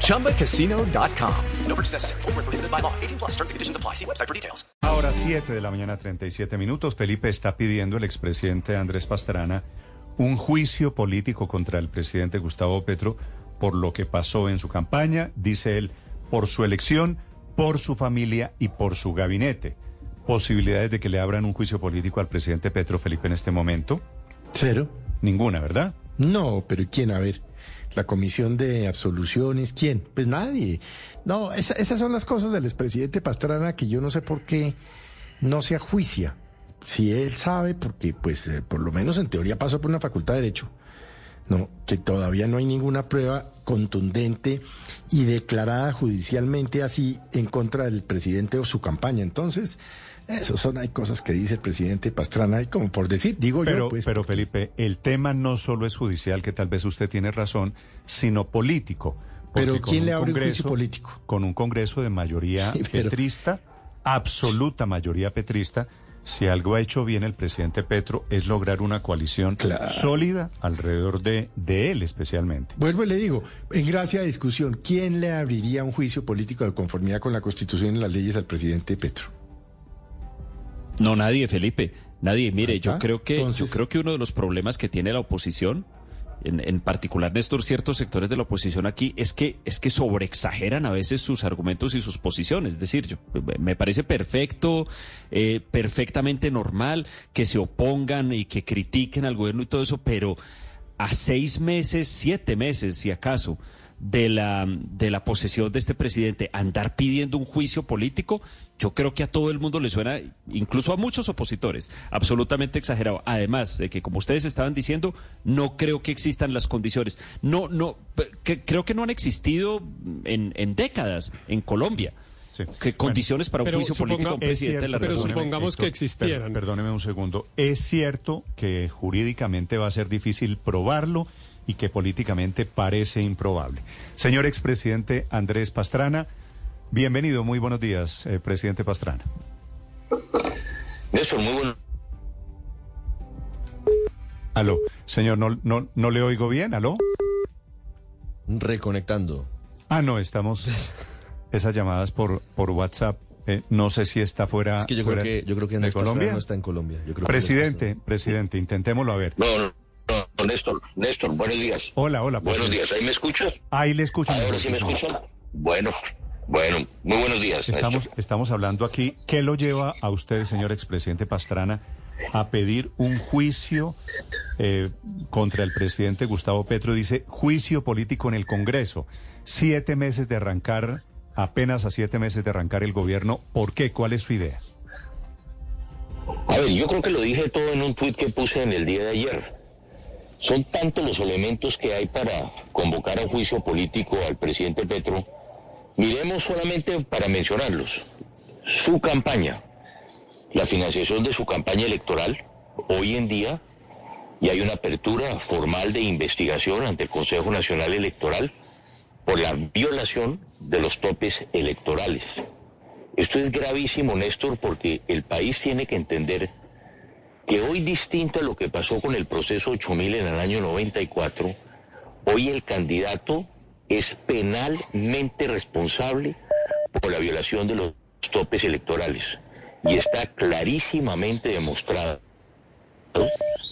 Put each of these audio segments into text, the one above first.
ChumbaCasino.com. No purchase necessary. Full prohibited by law. 18 plus terms and conditions apply. See website for details. Ahora 7 de la mañana, 37 minutos. Felipe está pidiendo el expresidente Andrés Pastrana un juicio político contra el presidente Gustavo Petro por lo que pasó en su campaña, dice él, por su elección, por su familia y por su gabinete posibilidades de que le abran un juicio político al presidente Petro Felipe en este momento? Cero. Ninguna, ¿verdad? No, pero ¿quién? A ver, la comisión de absoluciones, ¿quién? Pues nadie. No, esas son las cosas del expresidente Pastrana que yo no sé por qué no se ajuicia. Si él sabe, porque pues eh, por lo menos en teoría pasó por una facultad de derecho, no, que todavía no hay ninguna prueba contundente y declarada judicialmente así en contra del presidente o su campaña. Entonces, eso son, hay cosas que dice el presidente Pastrana, y como por decir, digo pero, yo. Pues, pero Felipe, el tema no solo es judicial, que tal vez usted tiene razón, sino político. Pero ¿quién le abre un juicio político? Con un Congreso de mayoría petrista, absoluta mayoría petrista, si algo ha hecho bien el presidente Petro es lograr una coalición sólida alrededor de, de él especialmente. Vuelvo y le digo, en gracia de discusión, ¿quién le abriría un juicio político de conformidad con la Constitución y las leyes al presidente Petro? No, nadie, Felipe. Nadie. Mire, yo creo que yo creo que uno de los problemas que tiene la oposición, en, en, particular Néstor, ciertos sectores de la oposición aquí, es que es que sobreexageran a veces sus argumentos y sus posiciones. Es decir, yo, me parece perfecto, eh, perfectamente normal que se opongan y que critiquen al gobierno y todo eso, pero a seis meses, siete meses, si acaso, de la, de la posesión de este presidente, andar pidiendo un juicio político, yo creo que a todo el mundo le suena, incluso a muchos opositores, absolutamente exagerado. Además de que, como ustedes estaban diciendo, no creo que existan las condiciones. No, no, creo que no han existido en, en décadas en Colombia. ¿Qué condiciones para un juicio político a un presidente de la República? Pero supongamos que existieran. perdóneme un segundo. Es cierto que jurídicamente va a ser difícil probarlo y que políticamente parece improbable. Señor expresidente Andrés Pastrana, bienvenido, muy buenos días, eh, presidente Pastrana. Néstor, muy bueno. Aló, señor, no, no, no le oigo bien, aló. Reconectando. Ah, no, estamos esas llamadas por, por WhatsApp. Eh, no sé si está fuera, es que yo fuera creo que yo creo que de Colombia no está en Colombia. Yo creo presidente, presidente, intentémoslo a ver. No, no. Néstor, Néstor, buenos días. Hola, hola. Buenos días, ¿ahí me escuchas? Ahí le escucho. Ahora sí me escuchan. Bueno, bueno, muy buenos días. Estamos, estamos hablando aquí. ¿Qué lo lleva a usted, señor expresidente Pastrana, a pedir un juicio eh, contra el presidente Gustavo Petro? Dice juicio político en el Congreso. Siete meses de arrancar, apenas a siete meses de arrancar el gobierno. ¿Por qué? ¿Cuál es su idea? A ver, yo creo que lo dije todo en un tuit que puse en el día de ayer. Son tantos los elementos que hay para convocar a juicio político al presidente Petro. Miremos solamente para mencionarlos. Su campaña, la financiación de su campaña electoral, hoy en día, y hay una apertura formal de investigación ante el Consejo Nacional Electoral por la violación de los topes electorales. Esto es gravísimo, Néstor, porque el país tiene que entender que hoy distinto a lo que pasó con el proceso 8000 en el año 94, hoy el candidato es penalmente responsable por la violación de los topes electorales y está clarísimamente demostrado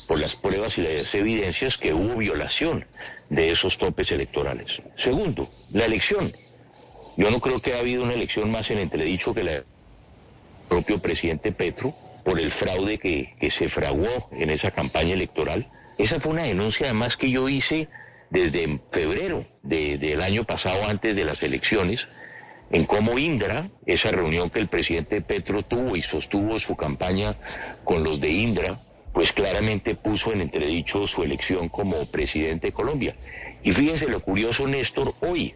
por las pruebas y las evidencias que hubo violación de esos topes electorales. Segundo, la elección. Yo no creo que ha habido una elección más en entredicho que la del propio presidente Petro por el fraude que, se fraguó en esa campaña electoral. Esa fue una denuncia además que yo hice desde febrero del año pasado, antes de las elecciones, en cómo Indra, esa reunión que el presidente Petro tuvo y sostuvo su campaña con los de Indra, pues claramente puso en entredicho su elección como presidente de Colombia. Y fíjense lo curioso, Néstor, hoy,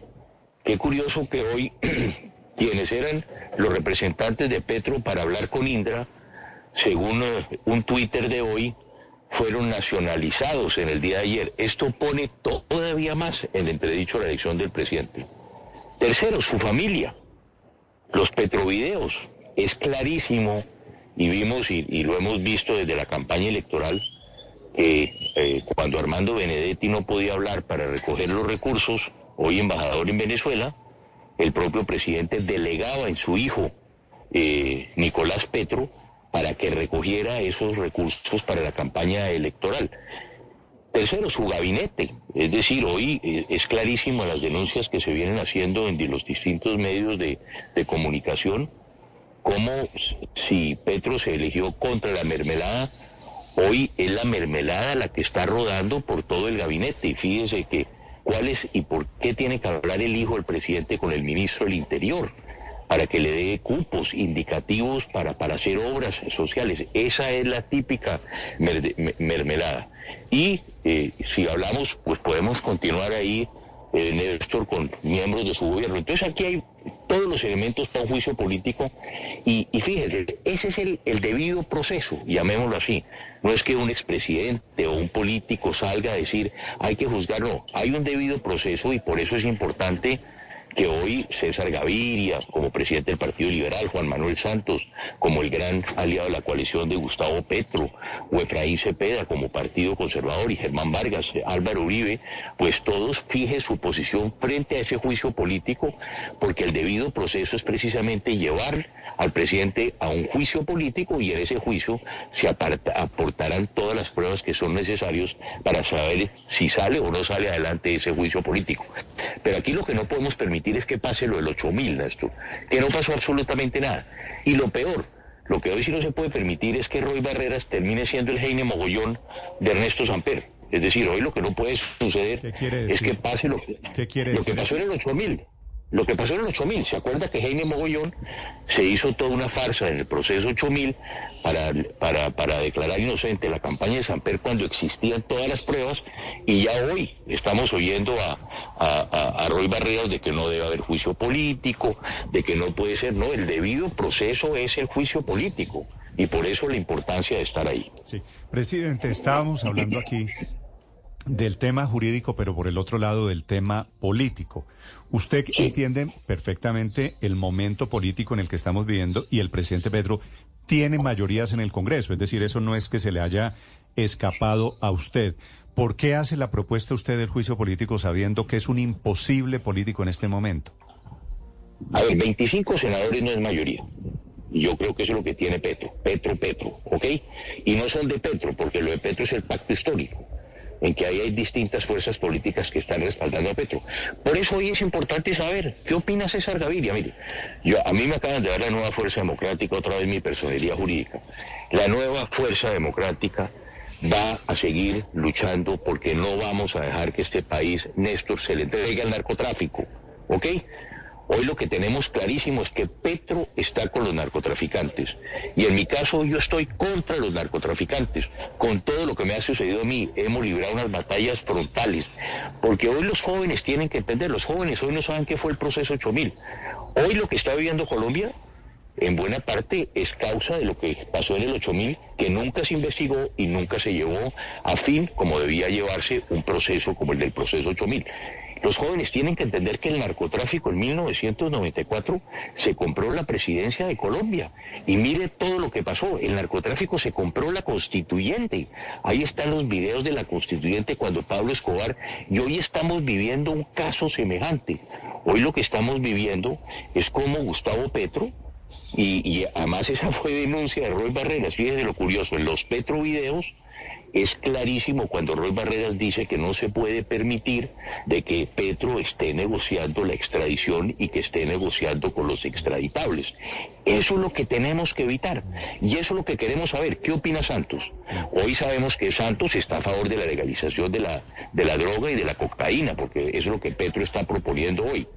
qué curioso que hoy quienes eran los representantes de Petro para hablar con Indra, según eh, un Twitter de hoy, fueron nacionalizados en el día de ayer. Esto pone todavía más en entredicho la elección del presidente. Tercero, su familia. Los petrovideos. Es clarísimo, y vimos y, lo hemos visto desde la campaña electoral, que eh, cuando Armando Benedetti no podía hablar para recoger los recursos, hoy embajador en Venezuela, el propio presidente delegaba en su hijo eh, Nicolás Petro para que recogiera esos recursos para la campaña electoral. Tercero, su gabinete. Es decir, hoy eh, es clarísimo las denuncias que se vienen haciendo en los distintos medios de, de comunicación, como si Petro se eligió contra la mermelada, hoy es la mermelada la que está rodando por todo el gabinete. Y fíjese que cuál es y por qué tiene que hablar el hijo del presidente con el ministro del Interior para que le dé cupos indicativos para, para hacer obras sociales. Esa es la típica mermelada. Y eh, si hablamos, pues podemos continuar ahí, eh, Néstor, con miembros de su gobierno. Entonces aquí hay todos los elementos para un juicio político y, y fíjese, ese es el, el, debido proceso, llamémoslo así. No es que un expresidente o un político salga a decir hay que juzgar, no, hay un debido proceso y por eso es importante que hoy César Gaviria, como presidente del Partido Liberal, Juan Manuel Santos, como el gran aliado de la coalición de Gustavo Petro, o Efraín Cepeda como Partido Conservador y Germán Vargas, Álvaro Uribe, pues todos fijen su posición frente a ese juicio político, porque el debido proceso es precisamente llevar al presidente a un juicio político y en ese juicio se aportarán todas las pruebas que son necesarias para saber si sale o no sale adelante ese juicio político. Pero aquí lo que no podemos permitir es que pase lo del 8000, Néstor, que no pasó absolutamente nada. Y lo peor, lo que hoy sí no se puede permitir es que Roy Barreras termine siendo el Heine Mogollón de Ernesto Samper. Es decir, hoy lo que no puede suceder es que pase lo, lo que pasó en el 8000. Lo que pasó en el 8000, ¿se acuerda que Jaime Mogollón se hizo toda una farsa en el proceso 8000 para, para, para declarar inocente la campaña de Samper cuando existían todas las pruebas y ya hoy estamos oyendo a, a, a, Roy Barreras de que no debe haber juicio político, de que no puede ser, no, el debido proceso es el juicio político y por eso la importancia de estar ahí. Sí, presidente, estábamos hablando aquí del tema jurídico, pero por el otro lado del tema político. Usted entiende perfectamente el momento político en el que estamos viviendo y el presidente Pedro tiene mayorías en el Congreso, es decir, eso no es que se le haya escapado a usted. ¿Por qué hace la propuesta usted del juicio político sabiendo que es un imposible político en este momento? A ver, 25 senadores no es mayoría. Yo creo que eso es lo que tiene Petro. Petro, Petro, ¿ok? Y no son de Petro, porque lo de Petro es el pacto histórico en que ahí hay distintas fuerzas políticas que están respaldando a Petro. Por eso hoy es importante saber qué opina César Gaviria. Mire, yo, a mí me acaban de dar la nueva fuerza democrática, otra vez mi personería jurídica. La nueva fuerza democrática va a seguir luchando porque no vamos a dejar que este país, Néstor, se le entregue al narcotráfico. ¿Ok? Hoy lo que tenemos clarísimo es que Petro está con los narcotraficantes. Y en mi caso yo estoy contra los narcotraficantes. Con todo lo que me ha sucedido a mí, hemos librado unas batallas frontales. Porque hoy los jóvenes tienen que entender, los jóvenes hoy no saben qué fue el proceso 8000. Hoy lo que está viviendo Colombia en buena parte es causa de lo que pasó en el 8000, que nunca se investigó y nunca se llevó a fin como debía llevarse un proceso como el del proceso 8000. Los jóvenes tienen que entender que el narcotráfico en 1994 se compró la presidencia de Colombia. Y mire todo lo que pasó. El narcotráfico se compró la constituyente. Ahí están los videos de la constituyente cuando Pablo Escobar. Y hoy estamos viviendo un caso semejante. Hoy lo que estamos viviendo es como Gustavo Petro, y, además esa fue denuncia de Roy Barreras. Fíjense lo curioso, en los Petro videos es clarísimo cuando Roy Barreras dice que no se puede permitir de que Petro esté negociando la extradición y que esté negociando con los extraditables. Eso es lo que tenemos que evitar y eso es lo que queremos saber. ¿Qué opina Santos? Hoy sabemos que Santos está a favor de la legalización de la, de la droga y de la cocaína, porque eso es lo que Petro está proponiendo hoy.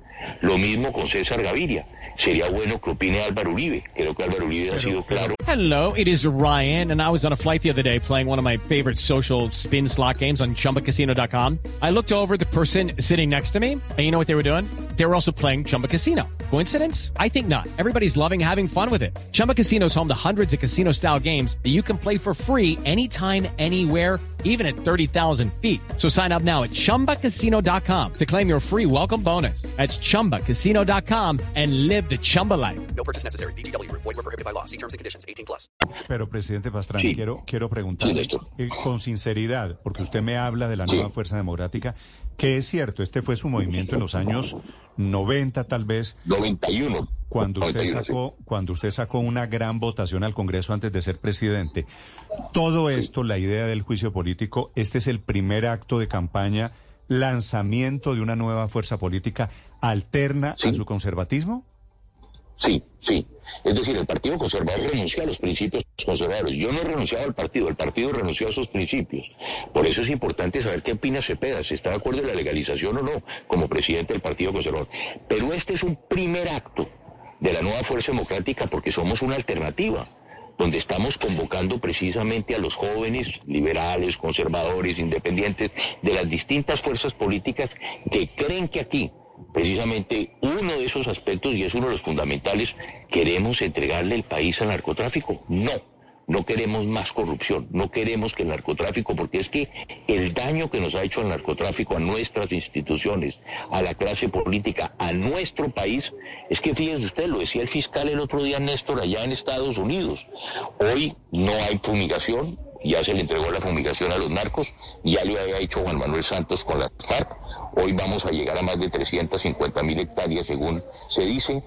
Lo mismo con César Gaviria. Sería bueno que opine Álvaro Uribe. Creo que Álvaro Uribe ha sido claro. Hello, it is Ryan, and I was on a flight the other day playing one of my favorite social spin slot games on chumbacasino.com. I looked over the person sitting next to me, and you know what they were doing? They were also playing Chumba Casino. Coincidence? I think not. Everybody's loving having fun with it. Chumba Casino is home to hundreds of casino style games that you can play for free anytime, anywhere, even at 30,000 feet. So sign up now at chumbacasino.com to claim your free welcome bonus. That's chumbacasino.com and live the Chumba life. No purchase necessary. BGW. Void were prohibited by law. See terms and conditions 18 plus. Pero, presidente Pastrana, Sí. quiero, quiero preguntarle Sí, eh, con sinceridad, porque usted me habla de la Sí. nueva Fuerza Democrática, que es cierto, este fue su movimiento en los años 90 tal vez, 91. cuando usted 91, sí. sacó, cuando usted sacó una gran votación al Congreso antes de ser presidente. Todo esto, la idea del juicio político, este es el primer acto de campaña, lanzamiento de una nueva fuerza política alterna a su conservatismo. Sí, sí. Es decir, el Partido Conservador renunció a los principios conservadores. Yo no he renunciado al partido, el partido renunció a sus principios. Por eso es importante saber qué opina Cepeda, si está de acuerdo en la legalización o no, como presidente del Partido Conservador. Pero este es un primer acto de la nueva Fuerza Democrática porque somos una alternativa donde estamos convocando precisamente a los jóvenes liberales, conservadores, independientes, de las distintas fuerzas políticas que creen que aquí, precisamente uno de esos aspectos, y es uno de los fundamentales, queremos entregarle el país al narcotráfico. No, no queremos más corrupción, no queremos que el narcotráfico, porque es que el daño que nos ha hecho el narcotráfico a nuestras instituciones, a la clase política, a nuestro país, es que fíjense usted, lo decía el fiscal el otro día, Néstor, allá en Estados Unidos. Hoy no hay fumigación, ya se le entregó la fumigación a los narcos, ya lo había hecho Juan Manuel Santos con la FARC. Hoy vamos a llegar a más de 350 mil hectáreas, según se dice.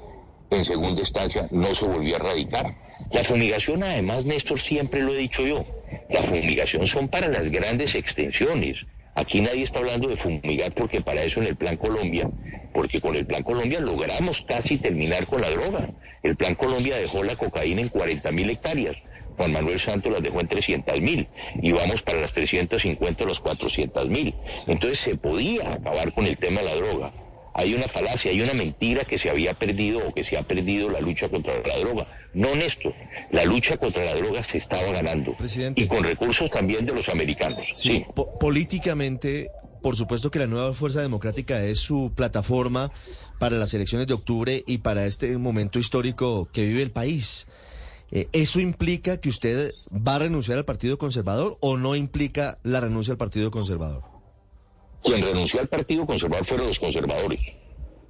En segunda instancia, no se volvió a erradicar. La fumigación, además, Néstor, siempre lo he dicho yo, la fumigación son para las grandes extensiones. Aquí nadie está hablando de fumigar porque para eso en el Plan Colombia, porque con el Plan Colombia logramos casi terminar con la droga. El Plan Colombia dejó la cocaína en 40 mil hectáreas. Juan Manuel Santos las dejó en 300 mil y vamos para las 350 o las 400 mil. Entonces se podía acabar con el tema de la droga. Hay una falacia, hay una mentira que se había perdido o que se ha perdido la lucha contra la droga. No, Néstor, la lucha contra la droga se estaba ganando. Presidente. Y con recursos también de los americanos. Sí. Po- políticamente, por supuesto que la nueva Fuerza Democrática es su plataforma para las elecciones de octubre y para este momento histórico que vive el país. Eh, ¿Eso implica que usted va a renunciar al Partido Conservador o no implica la renuncia al Partido Conservador? Quien renunció al Partido Conservador fueron los conservadores.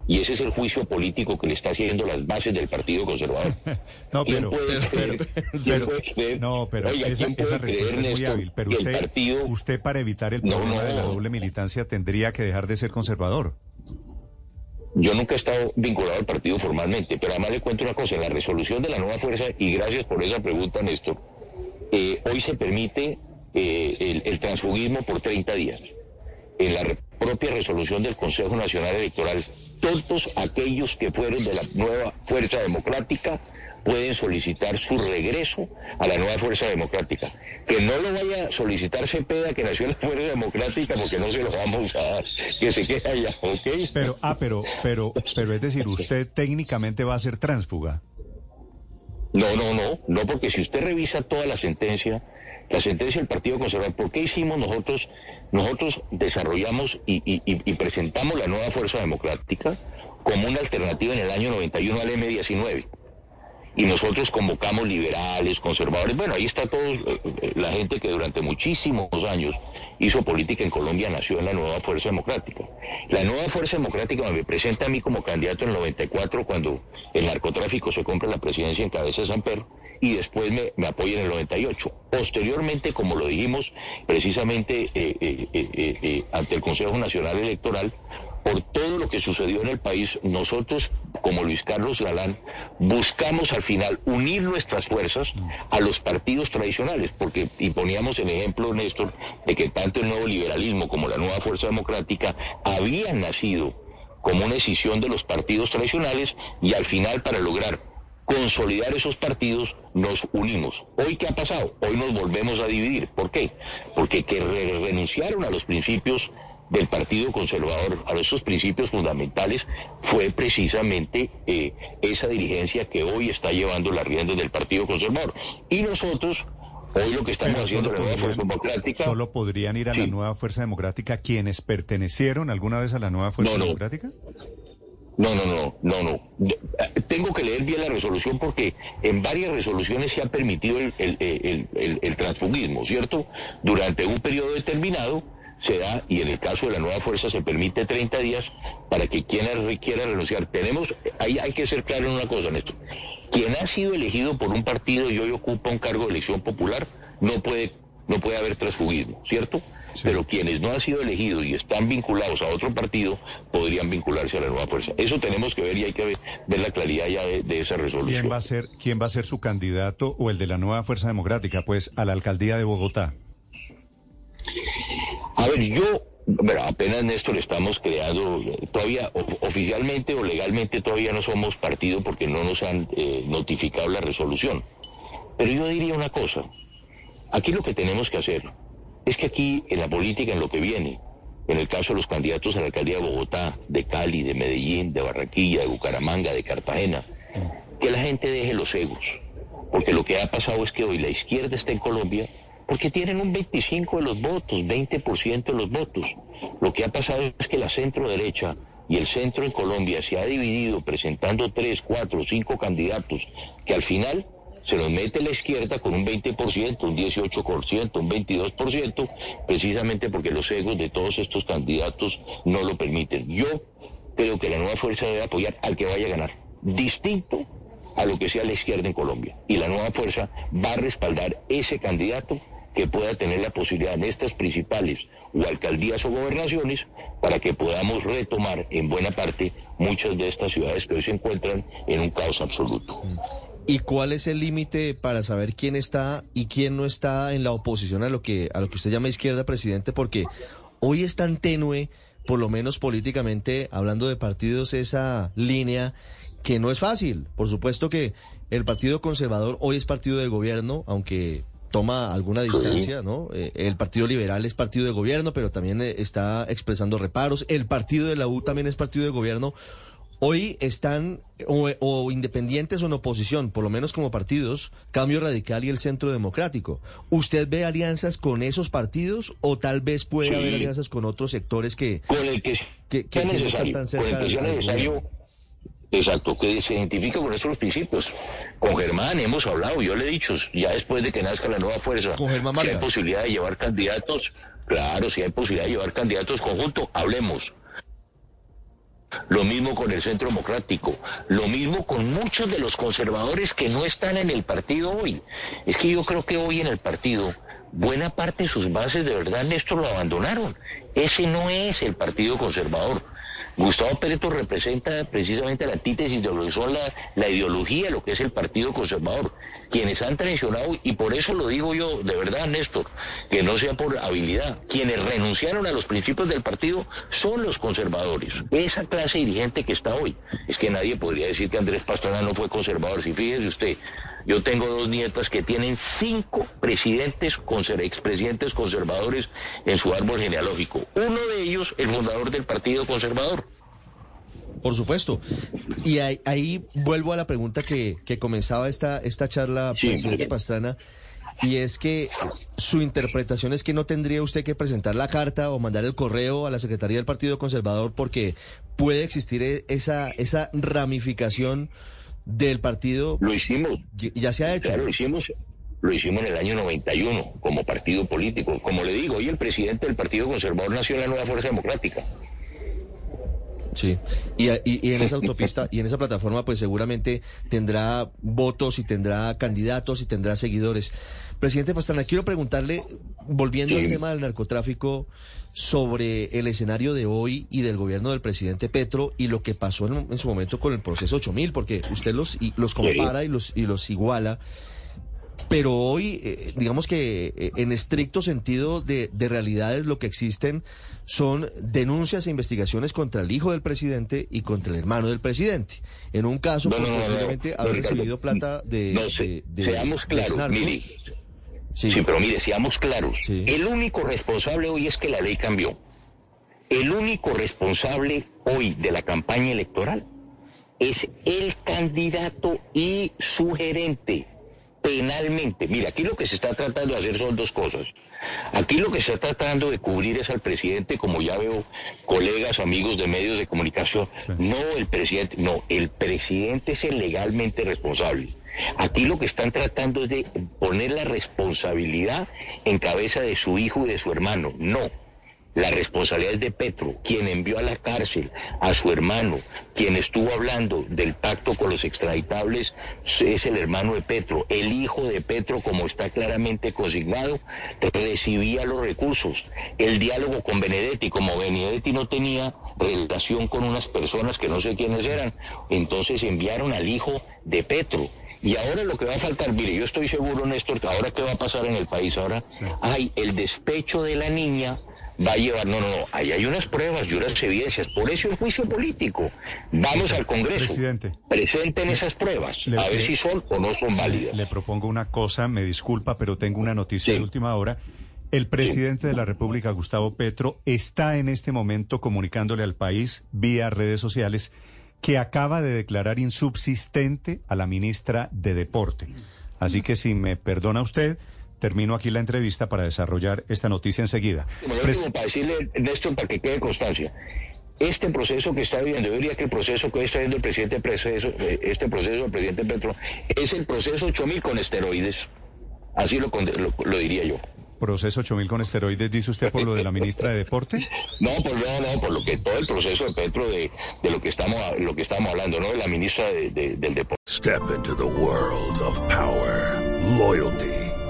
Y ese es el juicio político que le está haciendo las bases del Partido Conservador. No, ¿Quién pero, puede pero, creer? pero- ¿Quién pero- puede creer? no, pero Oiga, esa, ¿quién puede esa respuesta creer, es muy hábil. Pero usted, partido- usted para evitar el No, problema de la doble militancia tendría que dejar de ser conservador. Yo nunca he estado vinculado al partido formalmente, pero además le cuento una cosa, en la resolución de la nueva fuerza, y gracias por esa pregunta, Néstor, eh, hoy se permite eh, el, el transfugismo por 30 días. En la propia resolución del Consejo Nacional Electoral, todos aquellos que fueron de la nueva fuerza democrática pueden solicitar su regreso a la nueva fuerza democrática. Que no lo vaya a solicitar Cepeda, que nació en la fuerza democrática, porque no se lo vamos a dar. Que se quede allá, ¿ok? Pero, ah, pero, pero, pero es decir, usted técnicamente va a ser tránsfuga. No, no, no, no, porque si usted revisa toda la sentencia, la sentencia del Partido Conservador, ¿por qué hicimos nosotros? Nosotros desarrollamos y, y- presentamos la nueva Fuerza Democrática como una alternativa en el año 91 al M19. Y nosotros convocamos liberales, conservadores, bueno, ahí está todo, eh, eh, la gente que durante muchísimos años hizo política en Colombia nació en la nueva Fuerza Democrática. La nueva Fuerza Democrática me presenta a mí como candidato en el 94 cuando el narcotráfico se compra la presidencia en cabeza de San Pedro y después me, me apoya en el 98. Posteriormente, como lo dijimos precisamente eh, eh, ante el Consejo Nacional Electoral, por todo lo que sucedió en el país, nosotros, como Luis Carlos Galán, buscamos al final unir nuestras fuerzas a los partidos tradicionales, porque, y poníamos el ejemplo, Néstor, de que tanto el nuevo liberalismo como la nueva Fuerza Democrática habían nacido como una decisión de los partidos tradicionales y al final para lograr consolidar esos partidos nos unimos. Hoy qué ha pasado? Hoy nos volvemos a dividir. ¿Por qué? Porque que re- renunciaron a los principios del Partido Conservador, a esos principios fundamentales, fue precisamente eh, esa dirigencia que hoy está llevando las riendas del Partido Conservador. Y nosotros, hoy lo que estamos Pero haciendo en la nueva Fuerza Democrática... solo podrían ir a la nueva Fuerza Democrática quienes pertenecieron alguna vez a la nueva Fuerza No, no. Democrática. No, no, no, no, no. Eh, tengo que leer bien la resolución porque en varias resoluciones se ha permitido el, el, el, transfugismo, ¿cierto? Durante un periodo determinado se da, y en el caso de la nueva fuerza se permite 30 días para que quien quiera renunciar. Tenemos, ahí hay que ser claro en una cosa, Néstor. Quien ha sido elegido por un partido y hoy ocupa un cargo de elección popular, no puede, no puede haber transfugismo, ¿cierto? Pero quienes no han sido elegidos y están vinculados a otro partido podrían vincularse a la nueva fuerza. Eso tenemos que ver y hay que ver, la claridad ya de, de, esa resolución. ¿Quién va a ser, quién va a ser su candidato o el de la nueva fuerza democrática, pues, a la alcaldía de Bogotá? A ver, yo bueno, apenas Néstor estamos creando, todavía oficialmente o legalmente todavía no somos partido porque no nos han eh, notificado la resolución. Pero yo diría una cosa, aquí lo que tenemos que hacer es que aquí en la política, en lo que viene, en el caso de los candidatos a la alcaldía de Bogotá, de Cali, de Medellín, de Barranquilla, de Bucaramanga, de Cartagena, que la gente deje los egos. Porque lo que ha pasado es que hoy la izquierda está en Colombia porque tienen un 25 de los votos, 20% de los votos. Lo que ha pasado es que la centro derecha y el centro en Colombia se ha dividido presentando tres, cuatro, cinco candidatos que al final se los mete la izquierda con un 20%, un 18%, un 22%, precisamente porque los egos de todos estos candidatos no lo permiten. Yo creo que la nueva fuerza debe apoyar al que vaya a ganar, distinto a lo que sea la izquierda en Colombia. Y la nueva fuerza va a respaldar ese candidato que pueda tener la posibilidad en estas principales o alcaldías o gobernaciones para que podamos retomar en buena parte muchas de estas ciudades que hoy se encuentran en un caos absoluto. ¿Y cuál es el límite para saber quién está y quién no está en la oposición a lo que a lo que usted llama izquierda, presidente? Porque hoy es tan tenue, por lo menos políticamente, hablando de partidos, esa línea que no es fácil. Por supuesto que el Partido Conservador hoy es partido de gobierno, aunque toma alguna distancia, ¿no? Eh, el Partido Liberal es partido de gobierno, pero también eh, está expresando reparos. El Partido de la U también es partido de gobierno. Hoy están o, independientes o en oposición, por lo menos como partidos, Cambio Radical y el Centro Democrático. ¿Usted ve alianzas con esos partidos o tal vez puede haber alianzas con otros sectores que, con el que, que, no están tan cerca? Exacto, que se identifica con esos principios. Con Germán hemos hablado, yo le he dicho, ya después de que nazca la nueva fuerza, si hay posibilidad de llevar candidatos, claro, si hay posibilidad de llevar candidatos conjuntos, hablemos. Lo mismo con el Centro Democrático, lo mismo con muchos de los conservadores que no están en el partido hoy. Es que yo creo que hoy en el partido buena parte de sus bases de verdad Néstor lo abandonaron. Ese no es el partido conservador. Gustavo Petro representa precisamente la antítesis de lo que son la, la ideología, lo que es el Partido Conservador, quienes han traicionado, y por eso lo digo yo de verdad, Néstor, que no sea por habilidad, quienes renunciaron a los principios del partido son los conservadores. Esa clase dirigente que está hoy, es que nadie podría decir que Andrés Pastrana no fue conservador, si fíjese usted, yo tengo dos nietas que tienen cinco presidentes, expresidentes conservadores en su árbol genealógico. Uno de ellos, el fundador del Partido Conservador. Por supuesto. Y ahí, vuelvo a la pregunta que, comenzaba esta, esta charla, presidente Pastrana, y es que su interpretación es que no tendría usted que presentar la carta o mandar el correo a la Secretaría del Partido Conservador porque puede existir e, esa, esa ramificación del partido. Lo hicimos. Ya se ha hecho. Claro, lo hicimos. Lo hicimos en el año 91 como partido político. Como le digo, hoy el presidente del Partido Conservador nació en la Nueva Fuerza Democrática. Sí, y, y, en esa autopista y en esa plataforma pues seguramente tendrá votos y tendrá candidatos y tendrá seguidores. Presidente Pastrana, quiero preguntarle, volviendo al tema del narcotráfico, sobre el escenario de hoy y del gobierno del presidente Petro y lo que pasó en, su momento con el proceso 8000, porque usted los, los compara y los, y los iguala. Pero hoy, eh, digamos que eh, en estricto sentido de, de realidades, lo que existen son denuncias e investigaciones contra el hijo del presidente y contra el hermano del presidente. En un caso, pues, posiblemente haber recibido plata de, Seamos claros, Sí. pero mire, seamos claros. El único responsable hoy es que la ley cambió. El único responsable hoy de la campaña electoral es el candidato y su gerente. Penalmente. Mira, aquí lo que se está tratando de hacer son dos cosas. Aquí lo que se está tratando de cubrir es al presidente, como ya veo colegas, amigos de medios de comunicación. No el presidente, no, el presidente es el legalmente responsable. Aquí lo que están tratando es de poner la responsabilidad en cabeza de su hijo y de su hermano. No. La responsabilidad es de Petro, quien envió a la cárcel a su hermano, quien estuvo hablando del pacto con los extraditables, es el hermano de Petro. El hijo de Petro, como está claramente consignado, recibía los recursos. El diálogo con Benedetti, como Benedetti no tenía relación con unas personas que no sé quiénes eran, entonces enviaron al hijo de Petro. Y ahora lo que va a faltar, mire, yo estoy seguro, Néstor, que ahora qué va a pasar en el país, ahora hay el despecho de la niña va a llevar, no, no, no, ahí hay unas pruebas y unas evidencias, por eso el juicio político. Vamos al Congreso, Presidente, presenten esas pruebas, a ver si son o no son válidas. Le propongo una cosa, me disculpa, pero tengo una noticia de última hora. El presidente de la República, Gustavo Petro, está en este momento comunicándole al país vía redes sociales que acaba de declarar insubsistente a la ministra de Deporte. Así que si me perdona usted, termino aquí la entrevista para desarrollar esta noticia enseguida. Como para decirle, Néstor, para que quede constancia, este proceso que está viviendo, yo diría que el proceso que está viendo el presidente, proceso, eh, este proceso del presidente Petro, es el proceso 8000 con esteroides. Así lo, lo, diría yo. ¿Proceso 8000 con esteroides, dice usted, por lo de la ministra de Deporte? No, por, no, no, por lo que todo el proceso de Petro, de, de lo, que estamos, lo que estamos hablando, ¿no? De la ministra de, de, del Deporte. Step into the world of power, loyalty.